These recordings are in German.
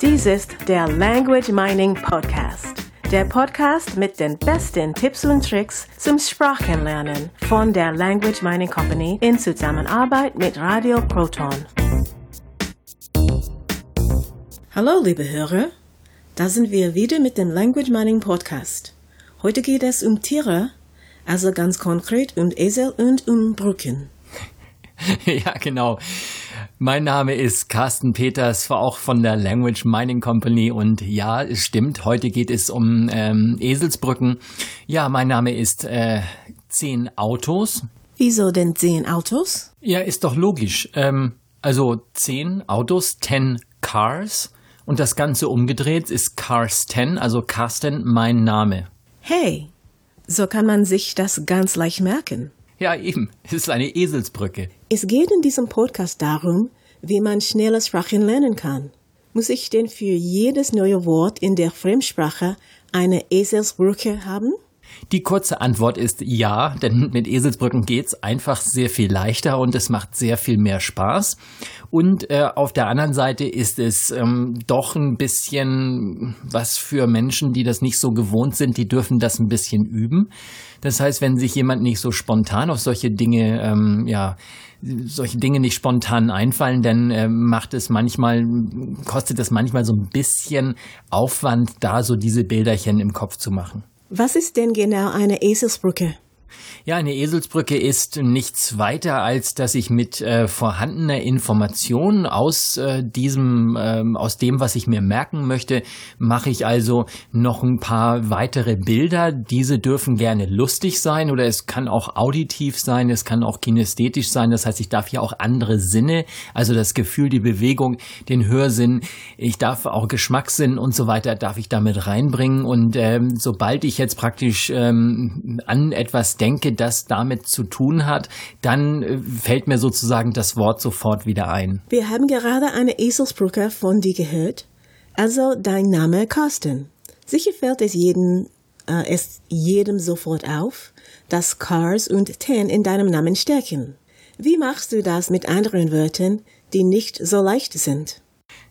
Dies ist der Language Mining Podcast. Der Podcast mit den besten Tipps und Tricks zum Sprachenlernen von der Language Mining Company in Zusammenarbeit mit Radio Proton. Hallo, liebe Hörer. Da sind wir wieder mit dem Language Mining Podcast. Heute geht es um Tiere, also ganz konkret um Esel und um Brücken. ja, genau. Mein Name ist Carsten Peters, auch von der Language Mining Company und ja, es stimmt, heute geht es um ähm, Eselsbrücken. Ja, mein Name ist äh, Zehn Autos. Wieso denn zehn Autos? Ja, ist doch logisch. Ähm, also zehn Autos, ten Cars und das Ganze umgedreht ist Cars 10, also Carsten, mein Name. Hey, so kann man sich das ganz leicht merken. Ja, eben. Es ist eine Eselsbrücke. Es geht in diesem Podcast darum, wie man schneller Sprachen lernen kann. Muss ich denn für jedes neue Wort in der Fremdsprache eine Eselsbrücke haben? Die kurze Antwort ist ja, denn mit Eselsbrücken geht's einfach sehr viel leichter und es macht sehr viel mehr Spaß. Und äh, auf der anderen Seite ist es ähm, doch ein bisschen was für Menschen, die das nicht so gewohnt sind, die dürfen das ein bisschen üben. Das heißt, wenn sich jemand nicht so spontan auf solche Dinge, ähm, ja, solche Dinge nicht spontan einfallen, dann äh, macht es manchmal, kostet es manchmal so ein bisschen Aufwand, da so diese Bilderchen im Kopf zu machen. Was ist denn genau eine Eselsbrücke? Ja, eine Eselsbrücke ist nichts weiter, als dass ich mit äh, vorhandener Information aus äh, diesem, ähm, aus dem, was ich mir merken möchte, mache ich also noch ein paar weitere Bilder. Diese dürfen gerne lustig sein oder es kann auch auditiv sein, es kann auch kinästhetisch sein. Das heißt, ich darf hier auch andere Sinne, also das Gefühl, die Bewegung, den Hörsinn, ich darf auch Geschmackssinn und so weiter, darf ich damit reinbringen. Und ähm, sobald ich jetzt praktisch ähm, an etwas denke, das damit zu tun hat, dann äh, fällt mir sozusagen das Wort sofort wieder ein. Wir haben gerade eine Eselsbrücke von dir gehört. Also dein Name Carsten. Sicher fällt es jedem, äh, es jedem sofort auf, dass Cars und Ten in deinem Namen stecken. Wie machst du das mit anderen Wörtern, die nicht so leicht sind?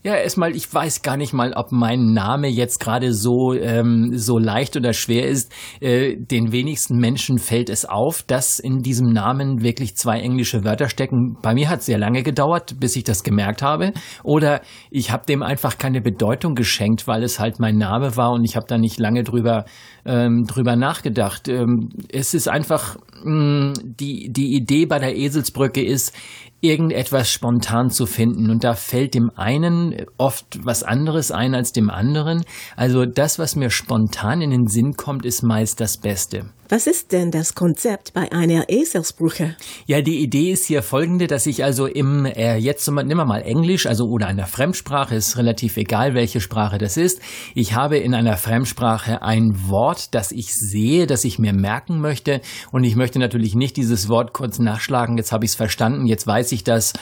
Ja, erstmal, ich weiß gar nicht mal, ob mein Name jetzt gerade so, ähm, so leicht oder schwer ist. Äh, den wenigsten Menschen fällt es auf, dass in diesem Namen wirklich zwei englische Wörter stecken. Bei mir hat es sehr lange gedauert, bis ich das gemerkt habe. Oder ich habe dem einfach keine Bedeutung geschenkt, weil es halt mein Name war und ich habe da nicht lange drüber, ähm, drüber nachgedacht. Ähm, es ist einfach, mh, mm, die, die Idee bei der Eselsbrücke ist, irgendetwas spontan zu finden. Und da fällt dem einen oft was anderes ein als dem anderen. Also das, was mir spontan in den Sinn kommt, ist meist das Beste. Was ist denn das Konzept bei einer Eselsbrücke? Ja, die Idee ist hier folgende, dass ich also im, äh, jetzt nehmen wir mal Englisch, also oder einer Fremdsprache, ist relativ egal, welche Sprache das ist. Ich habe in einer Fremdsprache ein Wort, das ich sehe, das ich mir merken möchte und ich möchte natürlich nicht dieses Wort kurz nachschlagen, jetzt habe ich es verstanden, jetzt weiß ich das,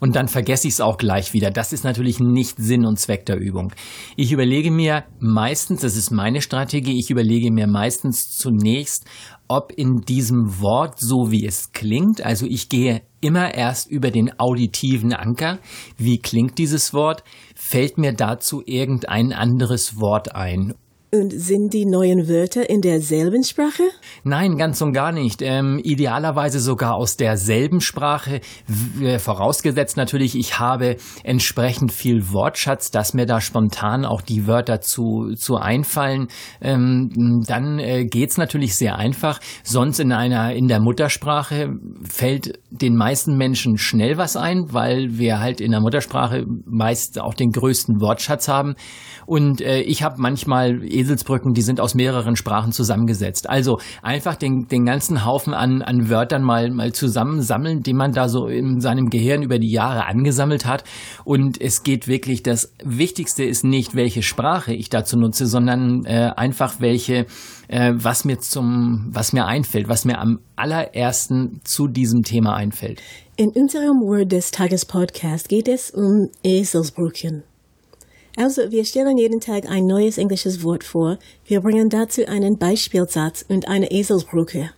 und dann vergesse ich es auch gleich wieder. Das ist natürlich nicht Sinn und Zweck der Übung. Ich überlege mir meistens, das ist meine Strategie, ich überlege mir meistens zunächst, ob in diesem Wort so wie es klingt, also ich gehe immer erst über den auditiven Anker, wie klingt dieses Wort, fällt mir dazu irgendein anderes Wort ein und sind die neuen Wörter in derselben Sprache? Nein, ganz und gar nicht. Ähm, idealerweise sogar aus derselben Sprache. Vorausgesetzt natürlich, ich habe entsprechend viel Wortschatz, dass mir da spontan auch die Wörter zu, zu einfallen. Ähm, dann äh, geht's natürlich sehr einfach. Sonst in einer, in der Muttersprache fällt den meisten Menschen schnell was ein, weil wir halt in der Muttersprache meist auch den größten Wortschatz haben. Und äh, ich habe manchmal Eselsbrücken, die sind aus mehreren Sprachen zusammengesetzt. Also einfach den, den ganzen Haufen an, an Wörtern mal, mal zusammensammeln, den man da so in seinem Gehirn über die Jahre angesammelt hat. Und es geht wirklich, das Wichtigste ist nicht, welche Sprache ich dazu nutze, sondern äh, einfach welche, äh, was mir zum, was mir einfällt, was mir am allerersten zu diesem Thema einfällt. In unserem Word des Tages Podcast geht es um Eselsbrücken. Also, wir stellen jeden Tag ein neues englisches Wort vor. Wir bringen dazu einen Beispielsatz und eine Eselsbrücke.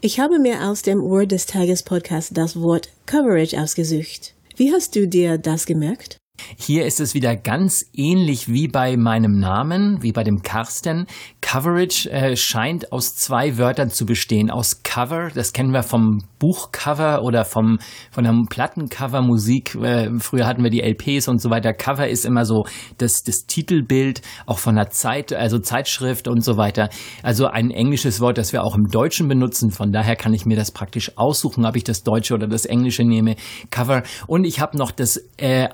Ich habe mir aus dem Word des Tages Podcast das Wort Coverage ausgesucht. Wie hast du dir das gemerkt? Hier ist es wieder ganz ähnlich wie bei meinem Namen, wie bei dem Karsten. Coverage äh, scheint aus zwei Wörtern zu bestehen. Aus Cover, das kennen wir vom Buchcover oder vom, von der Plattencover Musik. Äh, früher hatten wir die LPs und so weiter. Cover ist immer so das, das Titelbild, auch von der Zeit, also Zeitschrift und so weiter. Also ein englisches Wort, das wir auch im Deutschen benutzen. Von daher kann ich mir das praktisch aussuchen, ob ich das Deutsche oder das Englische nehme. Cover. Und ich habe noch das äh,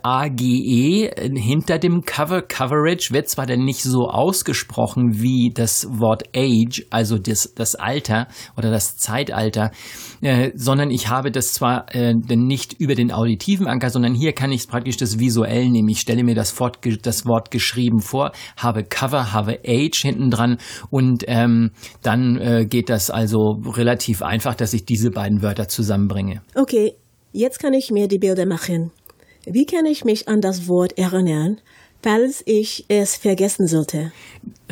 AGE hinter dem Cover. Coverage wird zwar dann nicht so ausgesprochen wie das Wort Age, also das, das Alter oder das Zeitalter, äh, sondern ich habe das zwar äh, nicht über den auditiven Anker, sondern hier kann ich praktisch das visuell nehmen. Ich stelle mir das Wort, das Wort geschrieben vor, habe Cover, habe Age hinten dran und ähm, dann äh, geht das also relativ einfach, dass ich diese beiden Wörter zusammenbringe. Okay, jetzt kann ich mir die Bilder machen. Wie kann ich mich an das Wort erinnern, falls ich es vergessen sollte?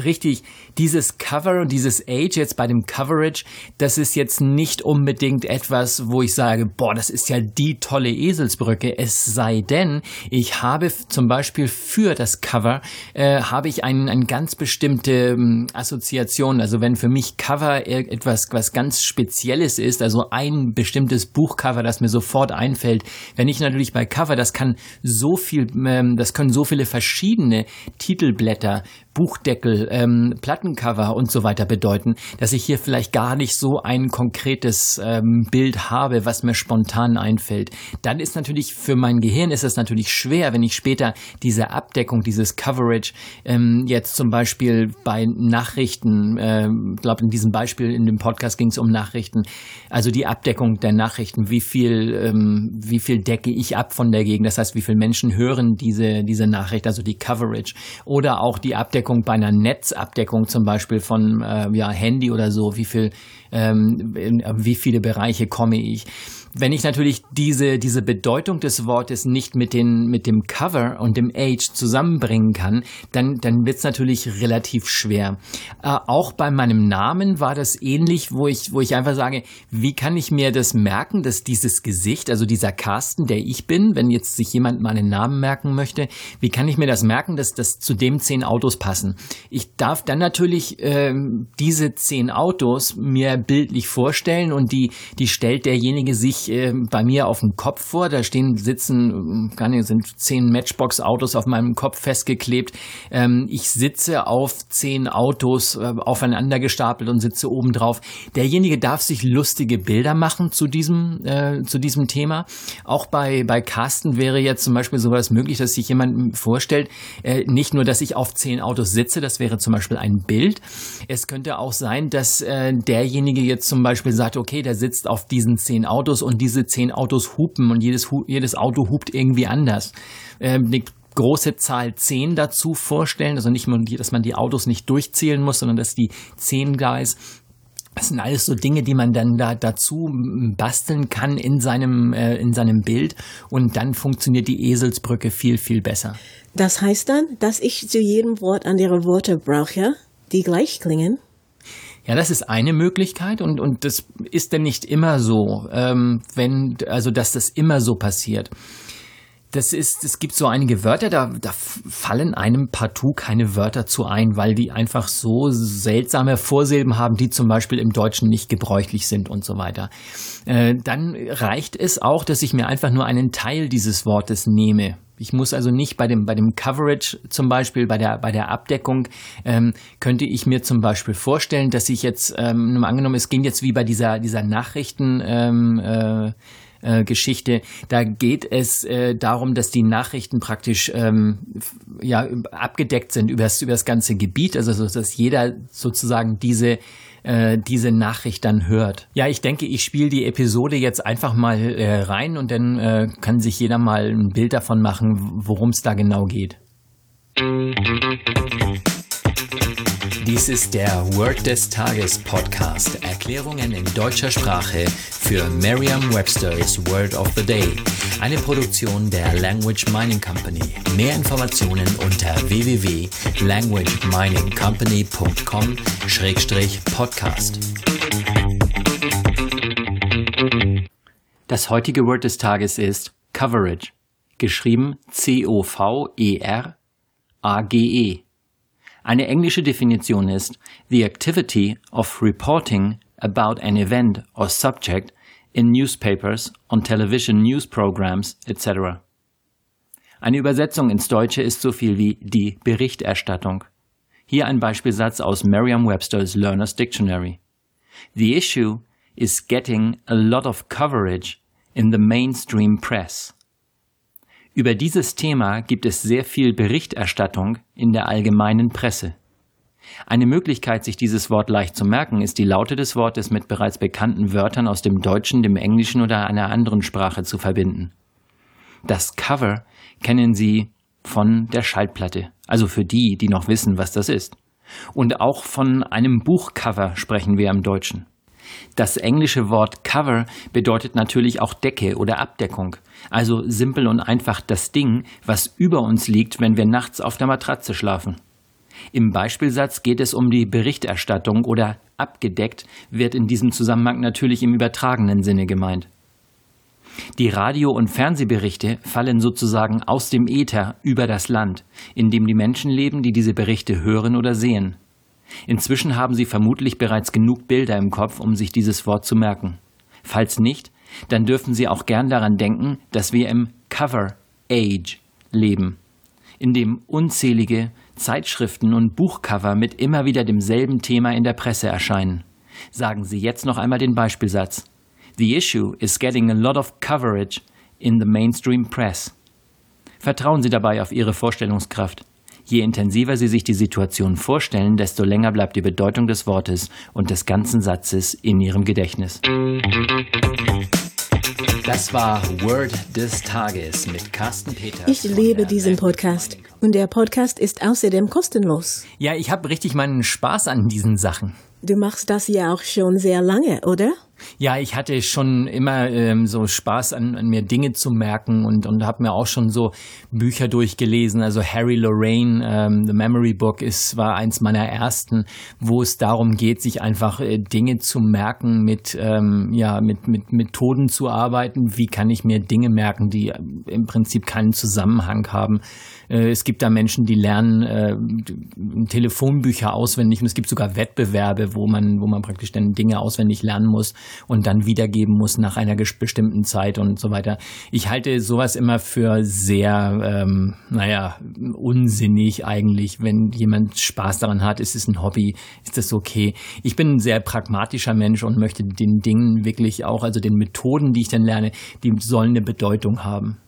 Richtig, dieses Cover und dieses Age jetzt bei dem Coverage, das ist jetzt nicht unbedingt etwas, wo ich sage, boah, das ist ja die tolle Eselsbrücke. Es sei denn, ich habe zum Beispiel für das Cover äh, habe ich eine ein ganz bestimmte ähm, Assoziation. Also wenn für mich Cover etwas was ganz Spezielles ist, also ein bestimmtes Buchcover, das mir sofort einfällt, wenn ich natürlich bei Cover, das kann so viel, ähm, das können so viele verschiedene Titelblätter, Buchdeckel, ähm, Plattencover und so weiter bedeuten, dass ich hier vielleicht gar nicht so ein konkretes ähm, Bild habe, was mir spontan einfällt. Dann ist natürlich für mein Gehirn ist es natürlich schwer, wenn ich später diese Abdeckung, dieses Coverage ähm, jetzt zum Beispiel bei Nachrichten, äh, glaube in diesem Beispiel in dem Podcast ging es um Nachrichten, also die Abdeckung der Nachrichten, wie viel, ähm, wie viel decke ich ab von der Gegend, das heißt, wie viele Menschen hören diese diese Nachricht, also die Coverage oder auch die Abdeckung Abdeckung bei einer Netzabdeckung zum Beispiel von äh, ja, Handy oder so, wie viel, ähm, in, wie viele Bereiche komme ich wenn ich natürlich diese, diese Bedeutung des Wortes nicht mit, den, mit dem Cover und dem Age zusammenbringen kann, dann, dann wird es natürlich relativ schwer. Äh, auch bei meinem Namen war das ähnlich, wo ich, wo ich einfach sage, wie kann ich mir das merken, dass dieses Gesicht, also dieser Carsten, der ich bin, wenn jetzt sich jemand meinen Namen merken möchte, wie kann ich mir das merken, dass das zu dem zehn Autos passen? Ich darf dann natürlich äh, diese zehn Autos mir bildlich vorstellen und die, die stellt derjenige sich äh, bei mir auf dem Kopf vor. Da stehen, sitzen, gar nicht, sind zehn Matchbox-Autos auf meinem Kopf festgeklebt. Ähm, ich sitze auf zehn Autos äh, aufeinander gestapelt und sitze oben drauf. Derjenige darf sich lustige Bilder machen zu diesem, äh, zu diesem Thema. Auch bei, bei Carsten wäre jetzt zum Beispiel sowas möglich, dass sich jemand vorstellt, äh, nicht nur, dass ich auf zehn Autos sitze, das wäre zum Beispiel ein Bild. Es könnte auch sein, dass äh, derjenige jetzt zum Beispiel sagt, okay, der sitzt auf diesen zehn Autos und diese zehn Autos hupen und jedes, jedes Auto hupt irgendwie anders. Ähm, eine große Zahl zehn dazu vorstellen, also nicht nur, dass man die Autos nicht durchzählen muss, sondern dass die zehn Guys das sind alles so Dinge, die man dann da dazu basteln kann in seinem, äh, in seinem Bild und dann funktioniert die Eselsbrücke viel, viel besser. Das heißt dann, dass ich zu jedem Wort andere Worte brauche, die gleich klingen? Ja, das ist eine Möglichkeit und, und das ist denn nicht immer so, ähm, wenn, also dass das immer so passiert. Das ist, es gibt so einige Wörter, da, da fallen einem partout keine Wörter zu ein, weil die einfach so seltsame Vorsilben haben, die zum Beispiel im Deutschen nicht gebräuchlich sind und so weiter. Äh, dann reicht es auch, dass ich mir einfach nur einen Teil dieses Wortes nehme. Ich muss also nicht bei dem, bei dem Coverage zum Beispiel, bei der, bei der Abdeckung, ähm, könnte ich mir zum Beispiel vorstellen, dass ich jetzt, ähm, angenommen, es ging jetzt wie bei dieser, dieser Nachrichten, ähm, äh, Geschichte. Da geht es äh, darum, dass die Nachrichten praktisch ähm, ja abgedeckt sind über das, ganze Gebiet, also dass jeder sozusagen diese äh, diese Nachricht dann hört. Ja, ich denke, ich spiele die Episode jetzt einfach mal äh, rein und dann äh, kann sich jeder mal ein Bild davon machen, worum es da genau geht. Dies ist der Word des Tages Podcast. Erklärungen in deutscher Sprache für Merriam-Webster's Word of the Day. Eine Produktion der Language Mining Company. Mehr Informationen unter www.languageminingcompany.com-podcast. Das heutige Word des Tages ist Coverage. geschrieben C-O-V-E-R-A-G-E. Eine englische Definition ist the activity of reporting about an event or subject in newspapers, on television news programs, etc. Eine Übersetzung ins Deutsche ist so viel wie die Berichterstattung. Hier ein Beispielsatz aus Merriam-Webster's Learner's Dictionary. The issue is getting a lot of coverage in the mainstream press. Über dieses Thema gibt es sehr viel Berichterstattung in der allgemeinen Presse. Eine Möglichkeit, sich dieses Wort leicht zu merken, ist die Laute des Wortes mit bereits bekannten Wörtern aus dem Deutschen, dem Englischen oder einer anderen Sprache zu verbinden. Das Cover kennen Sie von der Schallplatte, also für die, die noch wissen, was das ist. Und auch von einem Buchcover sprechen wir im Deutschen. Das englische Wort Cover bedeutet natürlich auch Decke oder Abdeckung, also simpel und einfach das Ding, was über uns liegt, wenn wir nachts auf der Matratze schlafen. Im Beispielsatz geht es um die Berichterstattung oder abgedeckt wird in diesem Zusammenhang natürlich im übertragenen Sinne gemeint. Die Radio- und Fernsehberichte fallen sozusagen aus dem Äther über das Land, in dem die Menschen leben, die diese Berichte hören oder sehen. Inzwischen haben Sie vermutlich bereits genug Bilder im Kopf, um sich dieses Wort zu merken. Falls nicht, dann dürfen Sie auch gern daran denken, dass wir im Cover Age leben, in dem unzählige Zeitschriften und Buchcover mit immer wieder demselben Thema in der Presse erscheinen. Sagen Sie jetzt noch einmal den Beispielsatz. The issue is getting a lot of coverage in the mainstream press. Vertrauen Sie dabei auf Ihre Vorstellungskraft. Je intensiver Sie sich die Situation vorstellen, desto länger bleibt die Bedeutung des Wortes und des ganzen Satzes in Ihrem Gedächtnis. Das war Word des Tages mit Carsten Peters. Ich liebe diesen Podcast und der Podcast ist außerdem kostenlos. Ja, ich habe richtig meinen Spaß an diesen Sachen. Du machst das ja auch schon sehr lange, oder? Ja, ich hatte schon immer ähm, so Spaß an, an, mir Dinge zu merken und, und habe mir auch schon so Bücher durchgelesen. Also Harry Lorraine, ähm, The Memory Book, ist, war eins meiner ersten, wo es darum geht, sich einfach äh, Dinge zu merken, mit, ähm, ja, mit, mit Methoden zu arbeiten. Wie kann ich mir Dinge merken, die äh, im Prinzip keinen Zusammenhang haben? Äh, es gibt da Menschen, die lernen äh, Telefonbücher auswendig und es gibt sogar Wettbewerbe, wo man, wo man praktisch dann Dinge auswendig lernen muss und dann wiedergeben muss nach einer bestimmten Zeit und so weiter. Ich halte sowas immer für sehr, ähm, naja, unsinnig eigentlich. Wenn jemand Spaß daran hat, ist es ein Hobby, ist das okay. Ich bin ein sehr pragmatischer Mensch und möchte den Dingen wirklich auch, also den Methoden, die ich dann lerne, die sollen eine Bedeutung haben.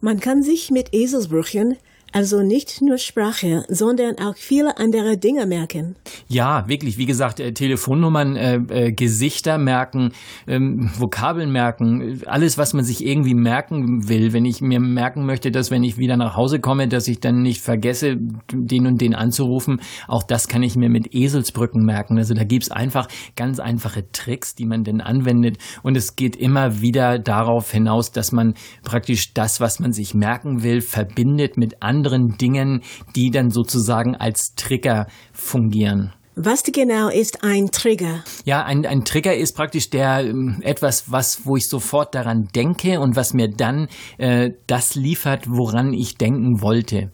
Man kann sich mit Eselsbrüchen also nicht nur Sprache, sondern auch viele andere Dinge merken. Ja, wirklich. Wie gesagt, äh, Telefonnummern, äh, äh, Gesichter merken, ähm, Vokabeln merken, alles, was man sich irgendwie merken will. Wenn ich mir merken möchte, dass wenn ich wieder nach Hause komme, dass ich dann nicht vergesse, den und den anzurufen, auch das kann ich mir mit Eselsbrücken merken. Also da gibt's einfach ganz einfache Tricks, die man denn anwendet. Und es geht immer wieder darauf hinaus, dass man praktisch das, was man sich merken will, verbindet mit anderen anderen Dingen, die dann sozusagen als Trigger fungieren. Was genau ist ein Trigger? Ja, ein, ein Trigger ist praktisch der ähm, etwas, was, wo ich sofort daran denke und was mir dann äh, das liefert, woran ich denken wollte.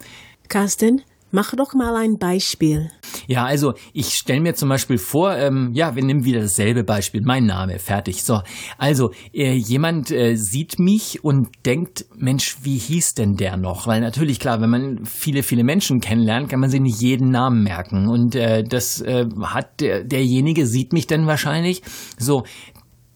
Carsten, Mach doch mal ein Beispiel. Ja, also ich stelle mir zum Beispiel vor, ähm, ja, wir nehmen wieder dasselbe Beispiel, mein Name, fertig. So, also äh, jemand äh, sieht mich und denkt, Mensch, wie hieß denn der noch? Weil natürlich klar, wenn man viele, viele Menschen kennenlernt, kann man sich nicht jeden Namen merken. Und äh, das äh, hat der, derjenige sieht mich dann wahrscheinlich. So,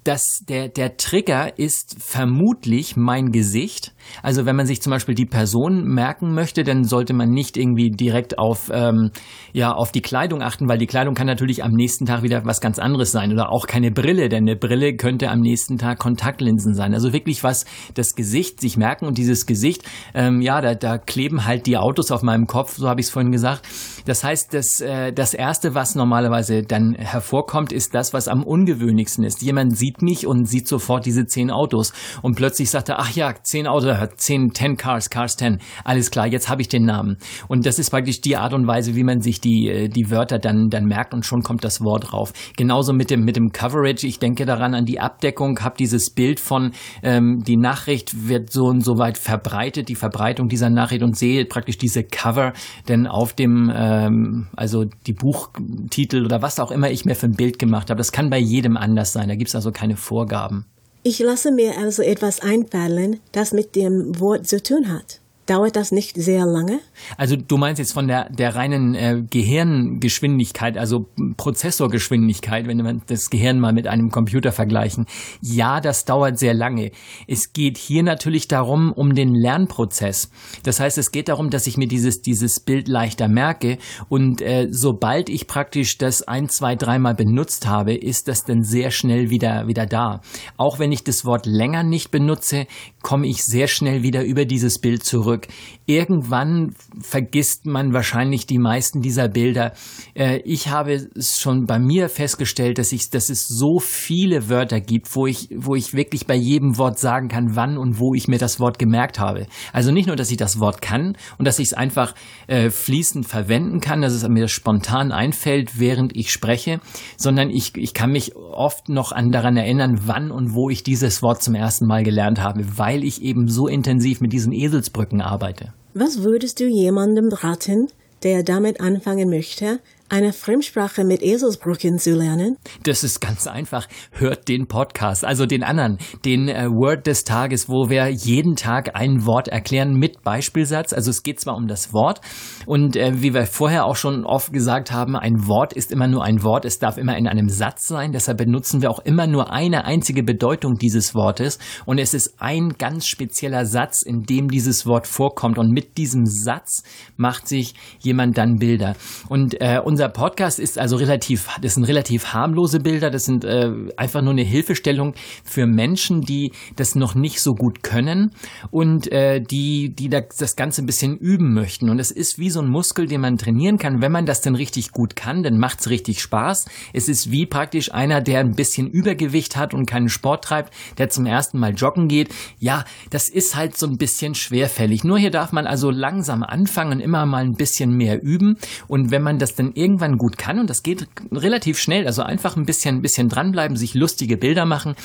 dass der, der Trigger ist vermutlich mein Gesicht. Also wenn man sich zum Beispiel die Person merken möchte, dann sollte man nicht irgendwie direkt auf, ähm, ja, auf die Kleidung achten, weil die Kleidung kann natürlich am nächsten Tag wieder was ganz anderes sein oder auch keine Brille, denn eine Brille könnte am nächsten Tag Kontaktlinsen sein. Also wirklich was das Gesicht sich merken und dieses Gesicht, ähm, ja, da, da kleben halt die Autos auf meinem Kopf, so habe ich es vorhin gesagt. Das heißt, das, äh, das Erste, was normalerweise dann hervorkommt, ist das, was am ungewöhnlichsten ist. Jemand sieht sieht mich und sieht sofort diese zehn Autos. Und plötzlich sagt er, ach ja, zehn Autos, zehn, ten Cars, Cars ten. Alles klar, jetzt habe ich den Namen. Und das ist praktisch die Art und Weise, wie man sich die, äh, die Wörter dann, dann merkt und schon kommt das Wort drauf. Genauso mit dem, mit dem Coverage. Ich denke daran an die Abdeckung, habe dieses Bild von, ähm, die Nachricht wird so und so weit verbreitet, die Verbreitung dieser Nachricht und sehe praktisch diese Cover, denn auf dem, ähm, also die Buchtitel oder was auch immer ich mir für ein Bild gemacht habe, das kann bei jedem anders sein. Da gibt es also keine Vorgaben. Ich lasse mir also etwas einfallen, das mit dem Wort zu tun hat. Dauert das nicht sehr lange? Also du meinst jetzt von der, der reinen äh, Gehirngeschwindigkeit, also Prozessorgeschwindigkeit, wenn wir das Gehirn mal mit einem Computer vergleichen. Ja, das dauert sehr lange. Es geht hier natürlich darum, um den Lernprozess. Das heißt, es geht darum, dass ich mir dieses, dieses Bild leichter merke und äh, sobald ich praktisch das ein, zwei, dreimal benutzt habe, ist das dann sehr schnell wieder, wieder da. Auch wenn ich das Wort länger nicht benutze, komme ich sehr schnell wieder über dieses Bild zurück zurück. Irgendwann vergisst man wahrscheinlich die meisten dieser Bilder. Äh, ich habe es schon bei mir festgestellt, dass ich, dass es so viele Wörter gibt, wo ich, wo ich wirklich bei jedem Wort sagen kann, wann und wo ich mir das Wort gemerkt habe. Also nicht nur, dass ich das Wort kann und dass ich es einfach äh, fließend verwenden kann, dass es mir spontan einfällt, während ich spreche, sondern ich, ich kann mich oft noch an daran erinnern, wann und wo ich dieses Wort zum ersten Mal gelernt habe, weil ich eben so intensiv mit diesen Eselsbrücken arbeite. Was würdest du jemandem raten, der damit anfangen möchte, eine Fremdsprache mit Eselsbrücken zu lernen? Das ist ganz einfach. Hört den Podcast, also den anderen, den äh, Word des Tages, wo wir jeden Tag ein Wort erklären mit Beispielsatz. Also es geht zwar um das Wort und äh, wie wir vorher auch schon oft gesagt haben, ein Wort ist immer nur ein Wort. Es darf immer in einem Satz sein. Deshalb benutzen wir auch immer nur eine einzige Bedeutung dieses Wortes und es ist ein ganz spezieller Satz, in dem dieses Wort vorkommt und mit diesem Satz macht sich jemand dann Bilder. Und äh, unser Podcast ist also relativ, das sind relativ harmlose Bilder, das sind äh, einfach nur eine Hilfestellung für Menschen, die das noch nicht so gut können und äh, die, die das Ganze ein bisschen üben möchten. Und es ist wie so ein Muskel, den man trainieren kann. Wenn man das denn richtig gut kann, dann macht es richtig Spaß. Es ist wie praktisch einer, der ein bisschen Übergewicht hat und keinen Sport treibt, der zum ersten Mal joggen geht. Ja, das ist halt so ein bisschen schwerfällig. Nur hier darf man also langsam anfangen, immer mal ein bisschen mehr üben. Und wenn man das dann irgendwann gut kann, und das geht relativ schnell, also einfach ein bisschen, ein bisschen dranbleiben, sich lustige Bilder machen,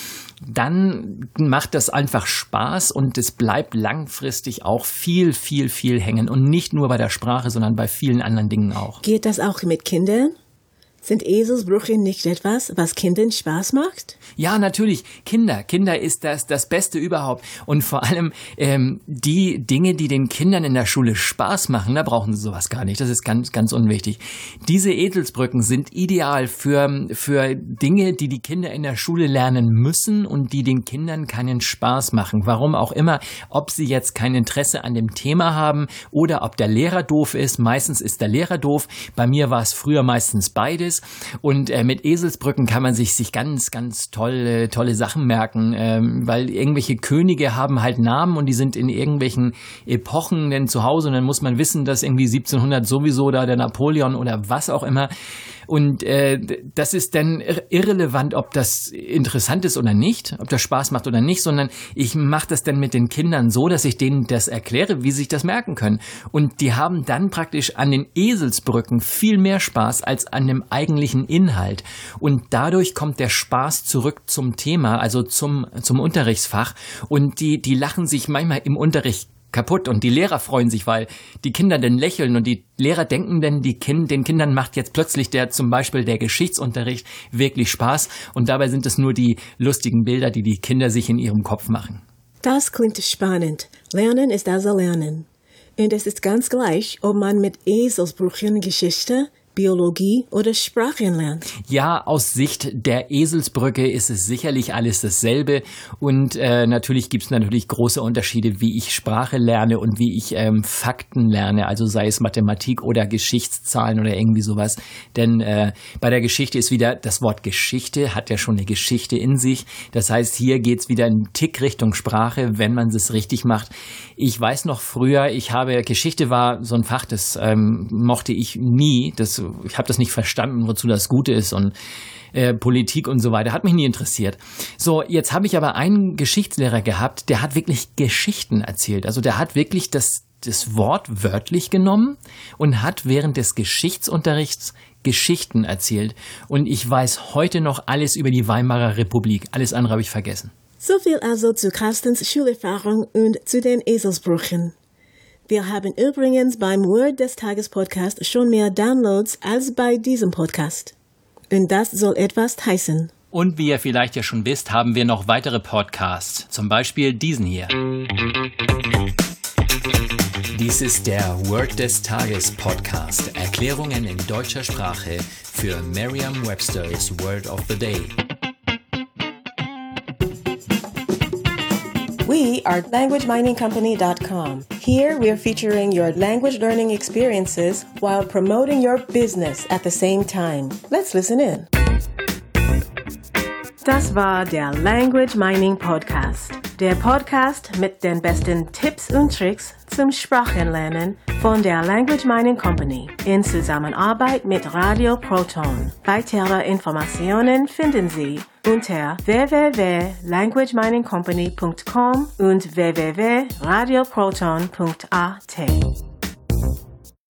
dann macht das einfach Spaß und es bleibt langfristig auch viel, viel, viel hängen. Und nicht nur bei der Sprache, sondern bei vielen anderen Dingen auch. Geht das auch mit Kindern? Sind Eselsbrüche nicht etwas, was Kindern Spaß macht? Ja, natürlich. Kinder. Kinder ist das, das Beste überhaupt. Und vor allem ähm, die Dinge, die den Kindern in der Schule Spaß machen, da brauchen sie sowas gar nicht. Das ist ganz, ganz unwichtig. Diese Eselsbrücken sind ideal für, für Dinge, die die Kinder in der Schule lernen müssen und die den Kindern keinen Spaß machen. Warum auch immer. Ob sie jetzt kein Interesse an dem Thema haben oder ob der Lehrer doof ist. Meistens ist der Lehrer doof. Bei mir war es früher meistens beides ist. Und äh, mit Eselsbrücken kann man sich, sich ganz, ganz tolle, tolle Sachen merken, ähm, weil irgendwelche Könige haben halt Namen und die sind in irgendwelchen Epochen denn zu Hause und dann muss man wissen, dass irgendwie 1700 sowieso da der Napoleon oder was auch immer und äh, das ist dann irrelevant, ob das interessant ist oder nicht, ob das Spaß macht oder nicht, sondern ich mache das dann mit den Kindern so, dass ich denen das erkläre, wie sie sich das merken können. Und die haben dann praktisch an den Eselsbrücken viel mehr Spaß als an dem eigentlichen Inhalt. Und dadurch kommt der Spaß zurück zum Thema, also zum, zum Unterrichtsfach. Und die, die lachen sich manchmal im Unterricht kaputt und die Lehrer freuen sich, weil die Kinder dann lächeln und die Lehrer denken denn, die kind, den Kindern macht jetzt plötzlich der zum Beispiel der Geschichtsunterricht wirklich Spaß und dabei sind es nur die lustigen Bilder, die die Kinder sich in ihrem Kopf machen. Das klingt spannend. Lernen ist also Lernen. Und es ist ganz gleich, ob man mit Eselsbrüchen Geschichte, Biologie oder Sprachen lernt. Ja, aus Sicht der Eselsbrücke ist es sicherlich alles dasselbe und äh, natürlich gibt es natürlich große Unterschiede, wie ich Sprache lerne und wie ich ähm, Fakten lerne, also sei es Mathematik oder Geschichtszahlen oder irgendwie sowas. Denn äh, bei der Geschichte ist wieder das Wort Geschichte, hat ja schon eine Geschichte in sich. Das heißt, hier geht's wieder einen Tick Richtung Sprache, wenn man es richtig macht. Ich weiß noch früher, ich habe Geschichte war so ein Fach, das ähm, mochte ich nie. Das ich habe das nicht verstanden, wozu das Gute ist und äh, Politik und so weiter. Hat mich nie interessiert. So, jetzt habe ich aber einen Geschichtslehrer gehabt, der hat wirklich Geschichten erzählt. Also der hat wirklich das, das Wort wörtlich genommen und hat während des Geschichtsunterrichts Geschichten erzählt. Und ich weiß heute noch alles über die Weimarer Republik. Alles andere habe ich vergessen. So viel also zu Carstens Schulerfahrung und zu den Eselsbrüchen. Wir haben übrigens beim Word des Tages Podcast schon mehr Downloads als bei diesem Podcast. Und das soll etwas heißen. Und wie ihr vielleicht ja schon wisst, haben wir noch weitere Podcasts. Zum Beispiel diesen hier. Dies ist der Word des Tages Podcast. Erklärungen in deutscher Sprache für Merriam-Webster's Word of the Day. We are LanguageMiningCompany.com. Here we are featuring your language learning experiences while promoting your business at the same time. Let's listen in. Das war der Language Mining Podcast. Der Podcast mit den besten Tipps und Tricks zum Sprachenlernen von der Language Mining Company in Zusammenarbeit mit Radio Proton. Weitere Informationen finden Sie unter www.languageminingcompany.com und www.radioproton.at.